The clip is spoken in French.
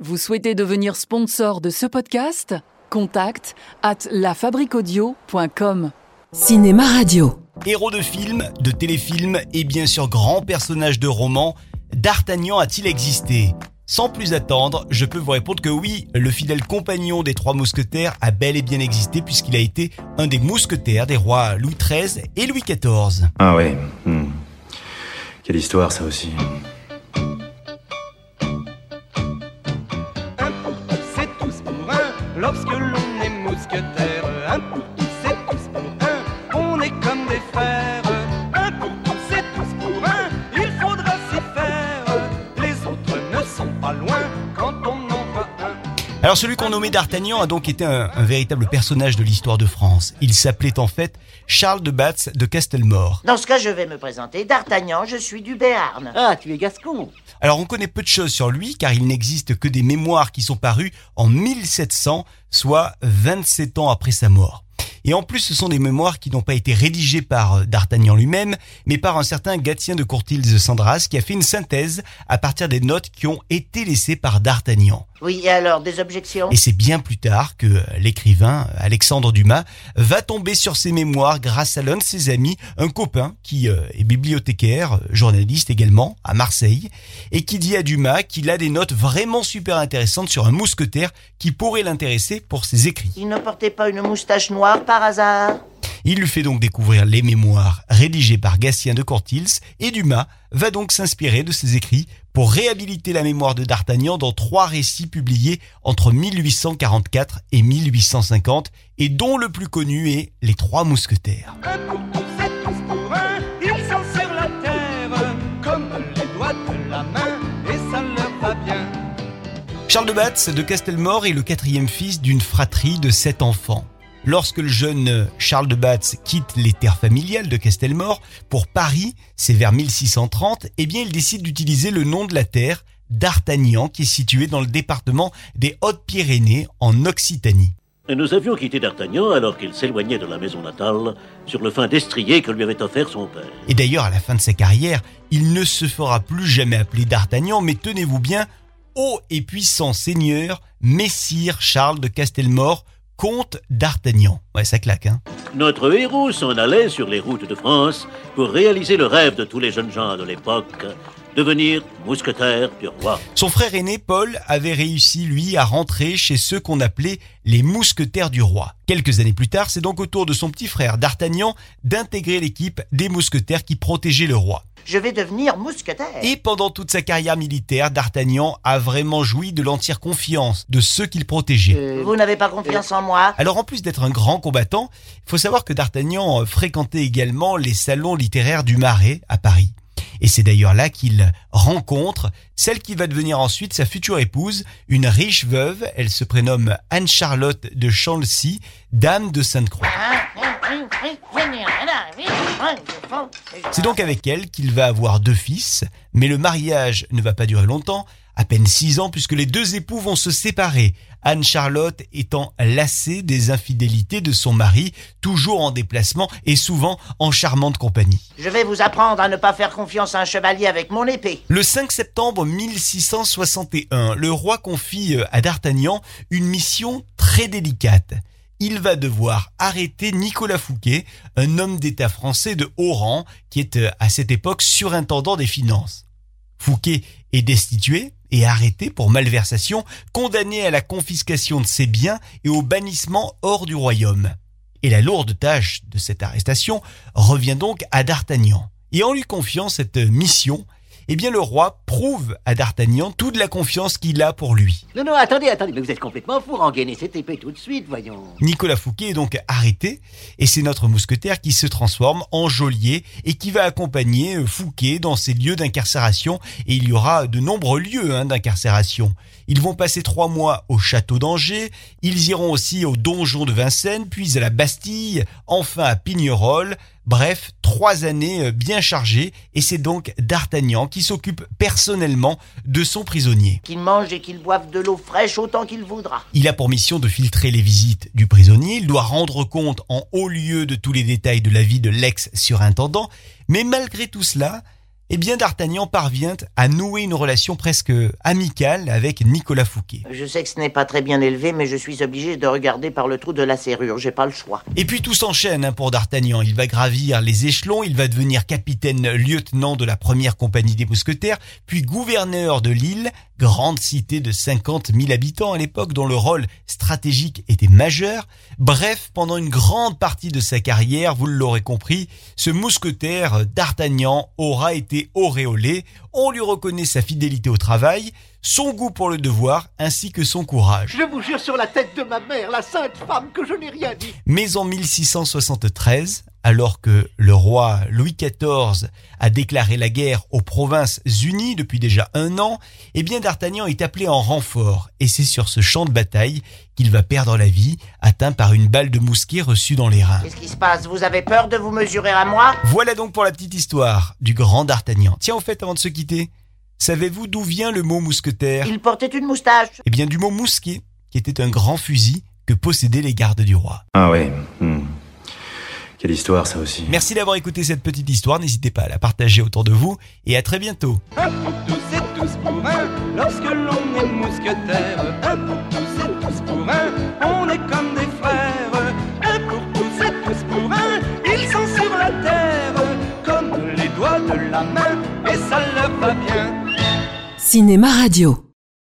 Vous souhaitez devenir sponsor de ce podcast? Contact à lafabriquaudio.com. Cinéma Radio. Héros de films, de téléfilms et bien sûr grand personnage de roman, D'Artagnan a-t-il existé? Sans plus attendre, je peux vous répondre que oui, le fidèle compagnon des trois mousquetaires a bel et bien existé puisqu'il a été un des mousquetaires des rois Louis XIII et Louis XIV. Ah ouais. hmm. Quelle histoire ça aussi. Alors celui qu'on nommait D'Artagnan a donc été un, un véritable personnage de l'histoire de France. Il s'appelait en fait Charles de Batz de Castelmore. Dans ce cas, je vais me présenter. D'Artagnan, je suis du Béarn. Ah, tu es gascon. Alors on connaît peu de choses sur lui car il n'existe que des mémoires qui sont parues en 1700, soit 27 ans après sa mort. Et en plus, ce sont des mémoires qui n'ont pas été rédigées par euh, D'Artagnan lui-même, mais par un certain Gatien de Courtils de Sandras qui a fait une synthèse à partir des notes qui ont été laissées par D'Artagnan. Oui, et alors, des objections? Et c'est bien plus tard que l'écrivain Alexandre Dumas va tomber sur ses mémoires grâce à l'un de ses amis, un copain qui euh, est bibliothécaire, journaliste également, à Marseille, et qui dit à Dumas qu'il a des notes vraiment super intéressantes sur un mousquetaire qui pourrait l'intéresser pour ses écrits. Il ne portait pas une moustache noire par hasard? Il lui fait donc découvrir les mémoires rédigées par Gatien de Courtils et Dumas va donc s'inspirer de ses écrits pour réhabiliter la mémoire de D'Artagnan dans trois récits publiés entre 1844 et 1850 et dont le plus connu est Les Trois Mousquetaires. Charles de Batz de Castelmore est le quatrième fils d'une fratrie de sept enfants. Lorsque le jeune Charles de Batz quitte les terres familiales de Castelmore pour Paris, c'est vers 1630, eh bien il décide d'utiliser le nom de la terre d'Artagnan qui est situé dans le département des Hautes-Pyrénées en Occitanie. Nous avions quitté D'Artagnan alors qu'il s'éloignait de la maison natale sur le fin destrier que lui avait offert son père. Et d'ailleurs, à la fin de sa carrière, il ne se fera plus jamais appeler d'Artagnan, mais tenez-vous bien, haut et puissant seigneur, Messire Charles de Castelmore, comte d'Artagnan. Ouais, ça claque, hein. Notre héros s'en allait sur les routes de France pour réaliser le rêve de tous les jeunes gens de l'époque, devenir mousquetaire du roi. Son frère aîné, Paul, avait réussi, lui, à rentrer chez ceux qu'on appelait les mousquetaires du roi. Quelques années plus tard, c'est donc au tour de son petit frère, d'Artagnan, d'intégrer l'équipe des mousquetaires qui protégeaient le roi. Je vais devenir mousquetaire. Et pendant toute sa carrière militaire, D'Artagnan a vraiment joui de l'entière confiance de ceux qu'il protégeait. Euh, Vous n'avez pas confiance en moi Alors en plus d'être un grand combattant, il faut savoir que D'Artagnan fréquentait également les salons littéraires du Marais à Paris. Et c'est d'ailleurs là qu'il rencontre celle qui va devenir ensuite sa future épouse, une riche veuve, elle se prénomme Anne-Charlotte de Chancy, dame de Sainte-Croix. C'est donc avec elle qu'il va avoir deux fils, mais le mariage ne va pas durer longtemps, à peine six ans puisque les deux époux vont se séparer, Anne-Charlotte étant lassée des infidélités de son mari, toujours en déplacement et souvent en charmante compagnie. Je vais vous apprendre à ne pas faire confiance à un chevalier avec mon épée. Le 5 septembre 1661, le roi confie à D'Artagnan une mission très délicate. Il va devoir arrêter Nicolas Fouquet, un homme d'État français de haut rang qui est euh, à cette époque surintendant des finances. Fouquet est destitué et arrêté pour malversation, condamné à la confiscation de ses biens et au bannissement hors du royaume. Et la lourde tâche de cette arrestation revient donc à D'Artagnan. Et en lui confiant cette mission, eh bien le roi prouve à D'Artagnan toute la confiance qu'il a pour lui. Non, non, attendez, attendez, mais vous êtes complètement fou, rengainer cette épée tout de suite, voyons. Nicolas Fouquet est donc arrêté et c'est notre mousquetaire qui se transforme en geôlier et qui va accompagner euh, Fouquet dans ses lieux d'incarcération et il y aura de nombreux lieux hein, d'incarcération. Ils vont passer trois mois au château d'Angers, ils iront aussi au donjon de Vincennes, puis à la Bastille, enfin à Pignerol. Bref, trois années euh, bien chargées et c'est donc D'Artagnan qui s'occupe personnellement de son prisonnier. Qu'il mange et qu'il boive de l'eau fraîche autant qu'il voudra. Il a pour mission de filtrer les visites du prisonnier, il doit rendre compte en haut lieu de tous les détails de la vie de l'ex-surintendant, mais malgré tout cela, eh bien D'Artagnan parvient à nouer une relation presque amicale avec Nicolas Fouquet. Je sais que ce n'est pas très bien élevé, mais je suis obligé de regarder par le trou de la serrure. J'ai pas le choix. Et puis tout s'enchaîne hein, pour D'Artagnan. Il va gravir les échelons, il va devenir capitaine lieutenant de la première compagnie des mousquetaires, puis gouverneur de Lille, grande cité de 50 000 habitants à l'époque dont le rôle stratégique était majeur. Bref, pendant une grande partie de sa carrière, vous l'aurez compris, ce mousquetaire d'Artagnan aura été auréolé, on lui reconnaît sa fidélité au travail, son goût pour le devoir ainsi que son courage. Je vous jure sur la tête de ma mère, la sainte femme, que je n'ai rien dit. Mais en 1673, alors que le roi Louis XIV a déclaré la guerre aux provinces unies depuis déjà un an, eh bien D'Artagnan est appelé en renfort et c'est sur ce champ de bataille qu'il va perdre la vie, atteint par une balle de mousquet reçue dans les reins. Qu'est-ce qui se passe? Vous avez peur de vous mesurer à moi? Voilà donc pour la petite histoire du grand D'Artagnan. Tiens, au fait, avant de se quitter, savez-vous d'où vient le mot mousquetaire? Il portait une moustache. Eh bien du mot mousquet, qui était un grand fusil que possédaient les gardes du roi. Ah ouais. hmm. Quelle histoire, ça aussi. Merci d'avoir écouté cette petite histoire, n'hésitez pas à la partager autour de vous et à très bientôt. Un pour tous et tous pour un, lorsque l'on est mousquetaire. Un pour tous et tous pour un, on est comme des frères. Un pour tous et tous pour un, ils sont sur la terre, comme les doigts de la main, et ça leur va bien. Cinéma Radio.